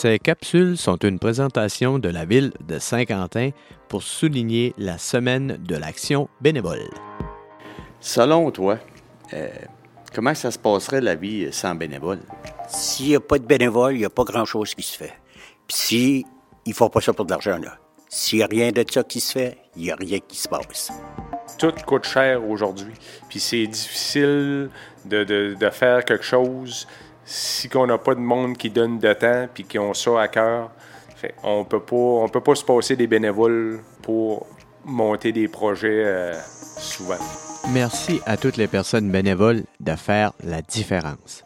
Ces capsules sont une présentation de la ville de Saint-Quentin pour souligner la semaine de l'action bénévole. Selon toi, euh, comment ça se passerait la vie sans bénévole? S'il n'y a pas de bénévole, il n'y a pas grand-chose qui se fait. Puis si ils font pas ça pour de l'argent, là. S'il n'y a rien de ça qui se fait, il n'y a rien qui se passe. Tout coûte cher aujourd'hui. Puis c'est difficile de, de- de faire quelque chose si on n'a pas de monde qui donne de temps puis qui ont ça à cœur. On peut pas on peut pas se passer des bénévoles pour monter des projets euh, souvent. Merci à toutes les personnes bénévoles de faire la différence.